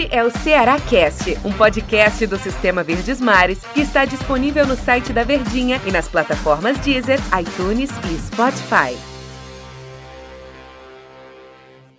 Este é o Ceará Cast, um podcast do Sistema Verdes Mares que está disponível no site da Verdinha e nas plataformas Deezer, iTunes e Spotify.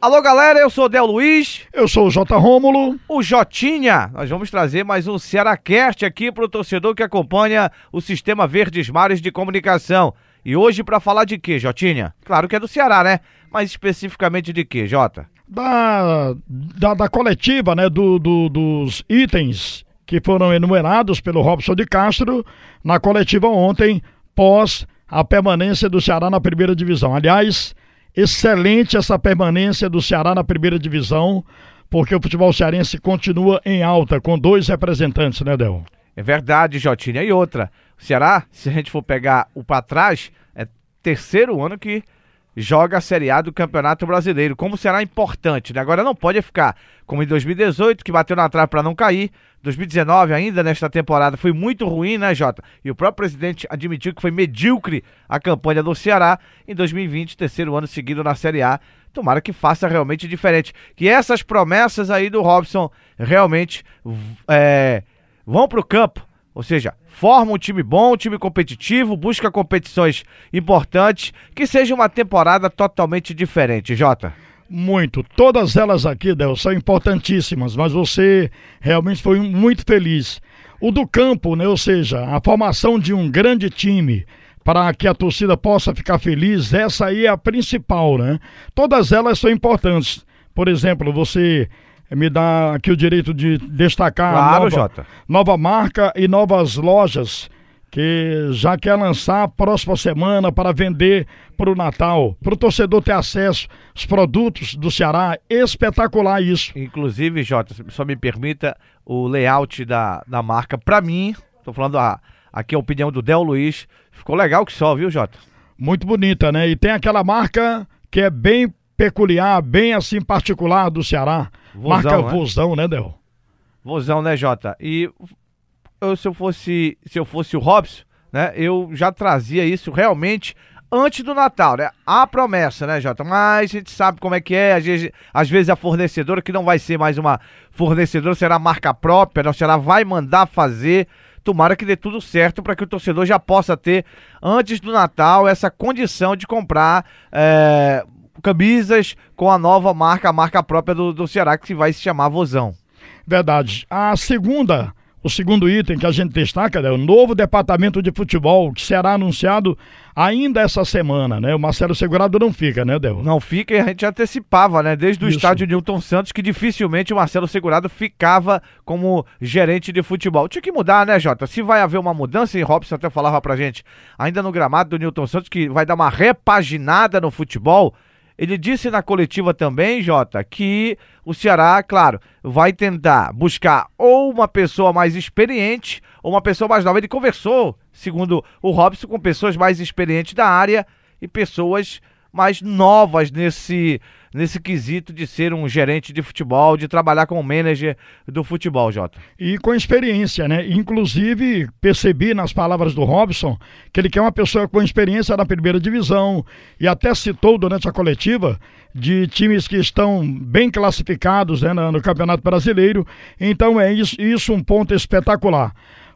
Alô galera, eu sou o Del Luiz. Eu sou o J. Rômulo. O Jotinha. Nós vamos trazer mais um Cearacast aqui para o torcedor que acompanha o Sistema Verdes Mares de Comunicação. E hoje para falar de quê, Jotinha? Claro que é do Ceará, né? Mas especificamente de quê, Jota? Da, da, da coletiva, né, do, do, dos itens que foram enumerados pelo Robson de Castro na coletiva ontem, pós a permanência do Ceará na primeira divisão. Aliás, excelente essa permanência do Ceará na primeira divisão, porque o futebol cearense continua em alta, com dois representantes, né, Del? É verdade, Jotinha. E outra, o Ceará, se a gente for pegar o para trás, é terceiro ano que joga a Série A do Campeonato Brasileiro. Como será importante, né? Agora não pode ficar como em 2018, que bateu na trave para não cair. 2019 ainda nesta temporada foi muito ruim, né, Jota? E o próprio presidente admitiu que foi medíocre a campanha do Ceará. Em 2020, terceiro ano seguido na Série A. Tomara que faça realmente diferente. Que essas promessas aí do Robson realmente é, vão para o campo ou seja, forma um time bom, um time competitivo, busca competições importantes, que seja uma temporada totalmente diferente, Jota. Muito. Todas elas aqui, Del, são importantíssimas, mas você realmente foi muito feliz. O do campo, né? Ou seja, a formação de um grande time para que a torcida possa ficar feliz, essa aí é a principal, né? Todas elas são importantes. Por exemplo, você me dá aqui o direito de destacar claro, nova, Jota. nova marca e novas lojas que já quer lançar próxima semana para vender para o Natal, para o torcedor ter acesso aos produtos do Ceará. Espetacular isso. Inclusive, Jota, só me permita o layout da, da marca. Para mim, estou falando a, aqui a opinião do Del Luiz, ficou legal que só, viu, Jota? Muito bonita, né? E tem aquela marca que é bem peculiar, bem assim particular do Ceará. Vozão, Marca né? Vozão, né, Del? Vozão, né, Jota? E eu, se eu fosse se eu fosse o Robson, né, eu já trazia isso realmente antes do Natal, né? A promessa, né, Jota? Mas a gente sabe como é que é, às vezes, às vezes a fornecedora, que não vai ser mais uma fornecedora, será marca própria, né? Será vai mandar fazer. Tomara que dê tudo certo para que o torcedor já possa ter, antes do Natal, essa condição de comprar é, camisas com a nova marca, a marca própria do, do Ceará, que vai se chamar Vozão. Verdade. A segunda, o segundo item que a gente destaca é o novo departamento de futebol, que será anunciado ainda essa semana, né? O Marcelo Segurado não fica, né, Del? Não fica e a gente antecipava, né? Desde o Isso. estádio Newton Santos, que dificilmente o Marcelo Segurado ficava como gerente de futebol. Tinha que mudar, né, Jota? Se vai haver uma mudança, e Robson até falava pra gente, ainda no gramado do Newton Santos, que vai dar uma repaginada no futebol ele disse na coletiva também, Jota, que o Ceará, claro, vai tentar buscar ou uma pessoa mais experiente ou uma pessoa mais nova. Ele conversou, segundo o Robson, com pessoas mais experientes da área e pessoas mais novas nesse, nesse quesito de ser um gerente de futebol, de trabalhar como manager do futebol, Jota. E com experiência, né? Inclusive, percebi nas palavras do Robson que ele quer uma pessoa com experiência na primeira divisão e até citou durante a coletiva de times que estão bem classificados né, no Campeonato Brasileiro. Então é isso, isso um ponto espetacular.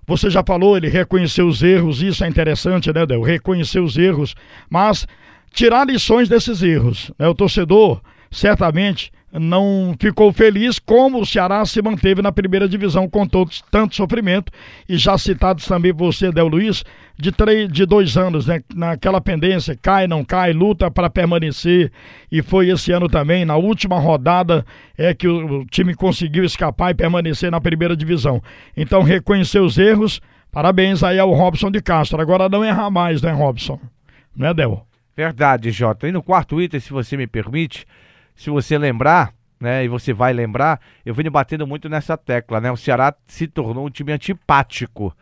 Você já falou, ele reconheceu os erros, isso é interessante, né, Del? Reconhecer os erros, mas tirar lições desses erros. Né? O torcedor certamente não ficou feliz como o Ceará se manteve na primeira divisão com todo, tanto sofrimento e já citados também você, Del Luiz, de, três, de dois anos, né? naquela pendência, cai, não cai, luta para permanecer e foi esse ano também, na última rodada é que o, o time conseguiu escapar e permanecer na primeira divisão. Então reconhecer os erros, parabéns aí ao Robson de Castro, agora não errar mais, né Robson? Né Del? Verdade, Jota. E no quarto item, se você me permite, se você lembrar, né, e você vai lembrar, eu venho batendo muito nessa tecla, né? O Ceará se tornou um time antipático.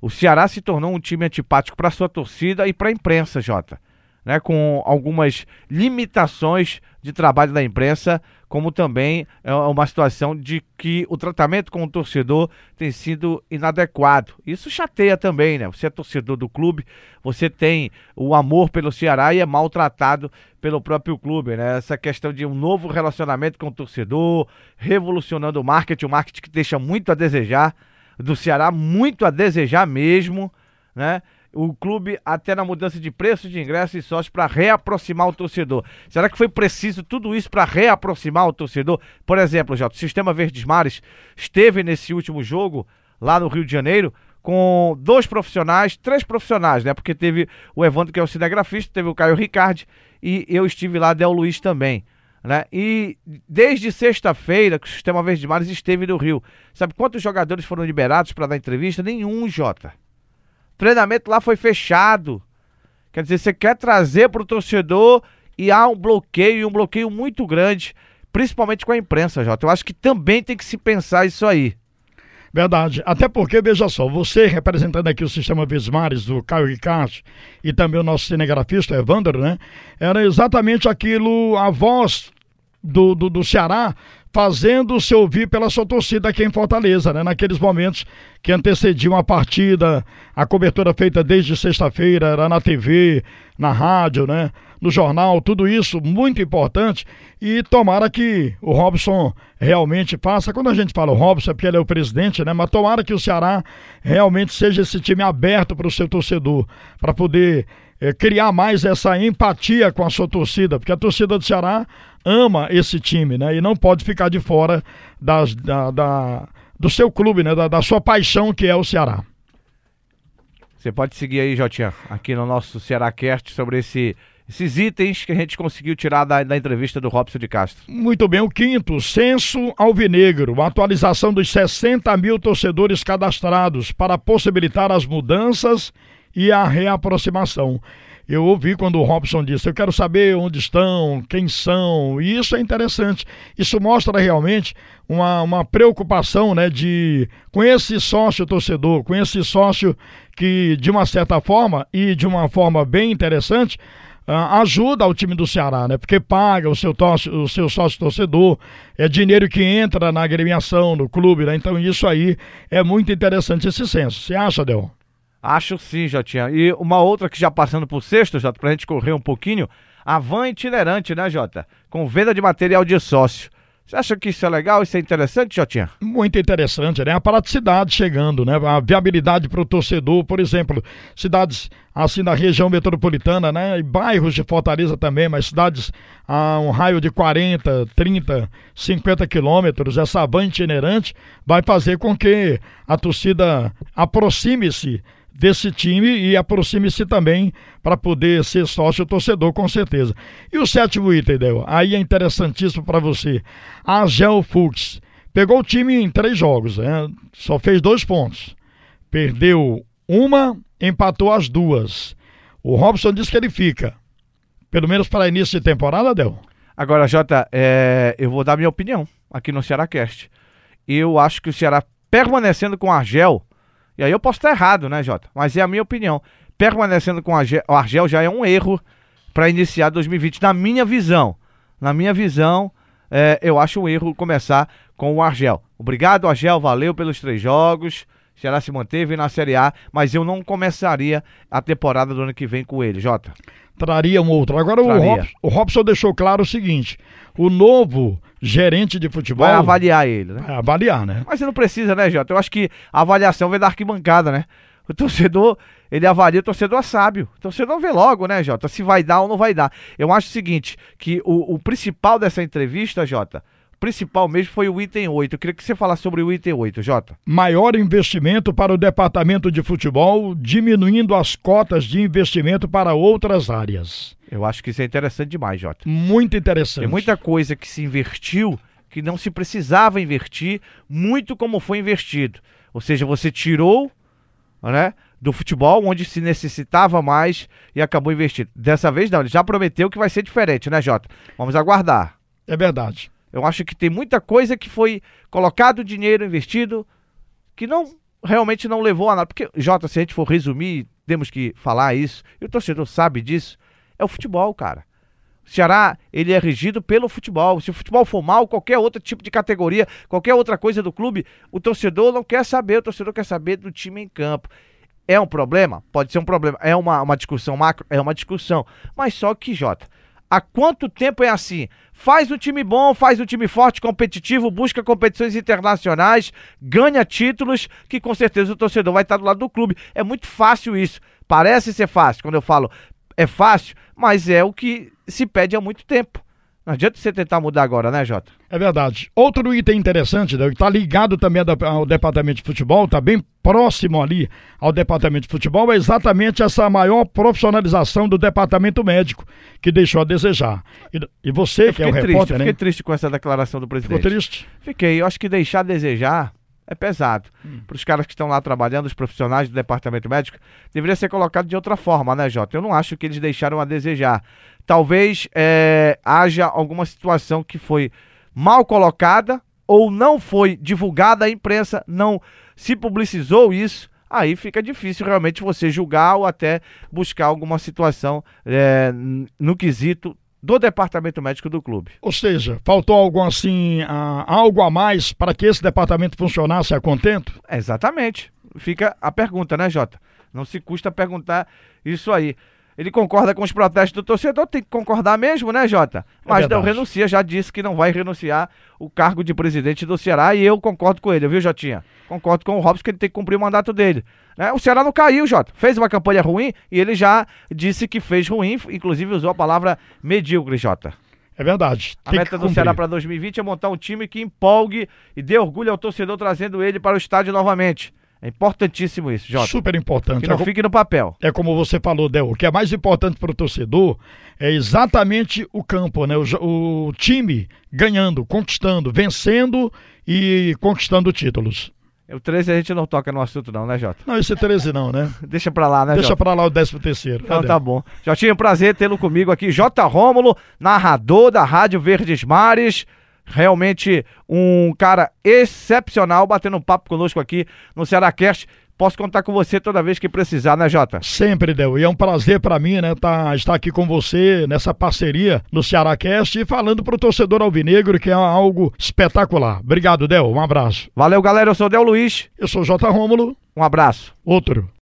O Ceará se tornou um time antipático para sua torcida e para a imprensa, Jota. Né, com algumas limitações de trabalho da imprensa como também é uma situação de que o tratamento com o torcedor tem sido inadequado. Isso chateia também, né? Você é torcedor do clube, você tem o amor pelo Ceará e é maltratado pelo próprio clube, né? Essa questão de um novo relacionamento com o torcedor, revolucionando o marketing, o marketing que deixa muito a desejar, do Ceará muito a desejar mesmo, né? O clube até na mudança de preço de ingresso e sócio para reaproximar o torcedor. Será que foi preciso tudo isso para reaproximar o torcedor? Por exemplo, já o Sistema Verdes Mares esteve nesse último jogo lá no Rio de Janeiro com dois profissionais, três profissionais, né? Porque teve o Evandro que é o cinegrafista, teve o Caio Ricardi e eu estive lá, Del Luiz também. Né? E desde sexta-feira que o Sistema Verde Mares esteve no Rio. Sabe quantos jogadores foram liberados para dar entrevista? Nenhum, Jota treinamento lá foi fechado. Quer dizer, você quer trazer para o torcedor e há um bloqueio, um bloqueio muito grande, principalmente com a imprensa, Jota. Eu acho que também tem que se pensar isso aí. Verdade. Até porque, veja só, você representando aqui o sistema Vismares, do Caio Ricardo, e também o nosso cinegrafista, Evandro, né? Era exatamente aquilo, a voz do, do, do Ceará fazendo-se ouvir pela sua torcida aqui em Fortaleza, né? Naqueles momentos que antecediam a partida, a cobertura feita desde sexta-feira, era na TV, na rádio, né? No jornal, tudo isso muito importante e tomara que o Robson realmente faça. Quando a gente fala o Robson é porque ele é o presidente, né? Mas tomara que o Ceará realmente seja esse time aberto para o seu torcedor, para poder é, criar mais essa empatia com a sua torcida, porque a torcida do Ceará ama esse time, né? E não pode ficar de fora das, da, da, do seu clube, né? Da, da, sua paixão que é o Ceará. Você pode seguir aí, Jotinha, aqui no nosso Ceará Cast sobre esse, esses itens que a gente conseguiu tirar da, da entrevista do Robson de Castro. Muito bem, o quinto, censo alvinegro, uma atualização dos 60 mil torcedores cadastrados para possibilitar as mudanças e a reaproximação. Eu ouvi quando o Robson disse: Eu quero saber onde estão, quem são, e isso é interessante. Isso mostra realmente uma, uma preocupação né, de, com esse sócio torcedor, com esse sócio que, de uma certa forma e de uma forma bem interessante, Uh, ajuda o time do Ceará, né? Porque paga o seu, o seu sócio torcedor, é dinheiro que entra na agremiação, no clube, né? Então isso aí é muito interessante esse censo. Você acha, Del? Acho sim, Jotinha. E uma outra que já passando por sexto, Jota, pra gente correr um pouquinho, a van itinerante, né, Jota? Com venda de material de sócio. Você acha que isso é legal, isso é interessante, Jotinha? Muito interessante, né? A praticidade chegando, né? A viabilidade para o torcedor, por exemplo, cidades assim da região metropolitana, né? E bairros de Fortaleza também, mas cidades a um raio de 40, 30, 50 quilômetros, essa van itinerante vai fazer com que a torcida aproxime-se desse time e aproxime-se também para poder ser sócio torcedor, com certeza. E o sétimo item, Del, aí é interessantíssimo para você. A Fux pegou o time em três jogos, né? só fez dois pontos. Perdeu uma, empatou as duas. O Robson disse que ele fica. Pelo menos para início de temporada, Del. Agora, Jota, é... eu vou dar minha opinião aqui no Ceará Cast. Eu acho que o Ceará permanecendo com a Argel e aí eu posso estar errado, né, Jota? Mas é a minha opinião. Permanecendo com o Argel já é um erro para iniciar 2020, na minha visão. Na minha visão, é, eu acho um erro começar com o Argel. Obrigado, Argel, valeu pelos três jogos. Será se manteve na Série A, mas eu não começaria a temporada do ano que vem com ele, Jota. Traria um outro. Agora o Robson, o Robson deixou claro o seguinte: o novo gerente de futebol. Vai avaliar ele, né? Vai avaliar, né? Mas você não precisa, né, Jota? Eu acho que a avaliação vem da arquibancada, né? O torcedor, ele avalia, o torcedor é sábio. O torcedor vê logo, né, Jota? Se vai dar ou não vai dar. Eu acho o seguinte, que o, o principal dessa entrevista, Jota, principal mesmo foi o item 8. Eu queria que você falasse sobre o item 8, Jota. Maior investimento para o departamento de futebol, diminuindo as cotas de investimento para outras áreas. Eu acho que isso é interessante demais, Jota. Muito interessante. Tem muita coisa que se investiu que não se precisava investir, muito como foi investido. Ou seja, você tirou, né, do futebol onde se necessitava mais e acabou investindo. Dessa vez não, ele já prometeu que vai ser diferente, né, Jota? Vamos aguardar. É verdade. Eu acho que tem muita coisa que foi colocado dinheiro investido que não realmente não levou a nada. Porque, Jota, se a gente for resumir, temos que falar isso, e o torcedor sabe disso, é o futebol, cara. O Ceará, ele é regido pelo futebol. Se o futebol for mal, qualquer outro tipo de categoria, qualquer outra coisa do clube, o torcedor não quer saber, o torcedor quer saber do time em campo. É um problema? Pode ser um problema. É uma, uma discussão macro? É uma discussão. Mas só que, Jota, há quanto tempo é assim? Faz um time bom, faz um time forte, competitivo, busca competições internacionais, ganha títulos, que com certeza o torcedor vai estar do lado do clube. É muito fácil isso. Parece ser fácil. Quando eu falo é fácil, mas é o que se pede há muito tempo. Não adianta você tentar mudar agora, né, Jota? É verdade. Outro item interessante, que está ligado também ao departamento de futebol, está bem próximo ali ao departamento de futebol, é exatamente essa maior profissionalização do departamento médico, que deixou a desejar. E, e você, que é o triste, repórter, né? fiquei triste com essa declaração do presidente. Ficou triste? Fiquei. Eu acho que deixar a desejar é pesado. Hum. Para os caras que estão lá trabalhando, os profissionais do departamento médico, deveria ser colocado de outra forma, né, Jota? Eu não acho que eles deixaram a desejar. Talvez é, haja alguma situação que foi mal colocada ou não foi divulgada à imprensa, não se publicizou isso. Aí fica difícil realmente você julgar ou até buscar alguma situação é, no quesito do departamento médico do clube. Ou seja, faltou algo assim, a, algo a mais para que esse departamento funcionasse a contento? Exatamente. Fica a pergunta, né, Jota? Não se custa perguntar isso aí. Ele concorda com os protestos do torcedor, tem que concordar mesmo, né, Jota? É Mas é não renuncia, já disse que não vai renunciar o cargo de presidente do Ceará e eu concordo com ele, viu, Jotinha? Concordo com o Robson que ele tem que cumprir o mandato dele. Né? O Ceará não caiu, Jota. Fez uma campanha ruim e ele já disse que fez ruim, inclusive usou a palavra medíocre, Jota. É verdade. A meta do Ceará para 2020 é montar um time que empolgue e dê orgulho ao torcedor trazendo ele para o estádio novamente. É importantíssimo isso, Jota. Super importante. Que não é fique no papel. É como você falou, Del. O que é mais importante para o torcedor é exatamente o campo, né? O, o time ganhando, conquistando, vencendo e conquistando títulos. O 13 a gente não toca no assunto, não, né, Jota? Não, esse é 13 não, né? Deixa pra lá, né, Deixa Jota? pra lá o 13 terceiro. Então tá bom. Jotinha, prazer tê-lo comigo aqui. J. Rômulo, narrador da Rádio Verdes Mares. Realmente um cara excepcional, batendo um papo conosco aqui no Ceará Cast. Posso contar com você toda vez que precisar, né, Jota? Sempre, Del. E é um prazer para mim, né, tá, estar aqui com você nessa parceria no Ceará Cast e falando pro torcedor alvinegro que é algo espetacular. Obrigado, Del. Um abraço. Valeu, galera. Eu sou o Del Luiz. Eu sou o J. Rômulo. Um abraço. Outro.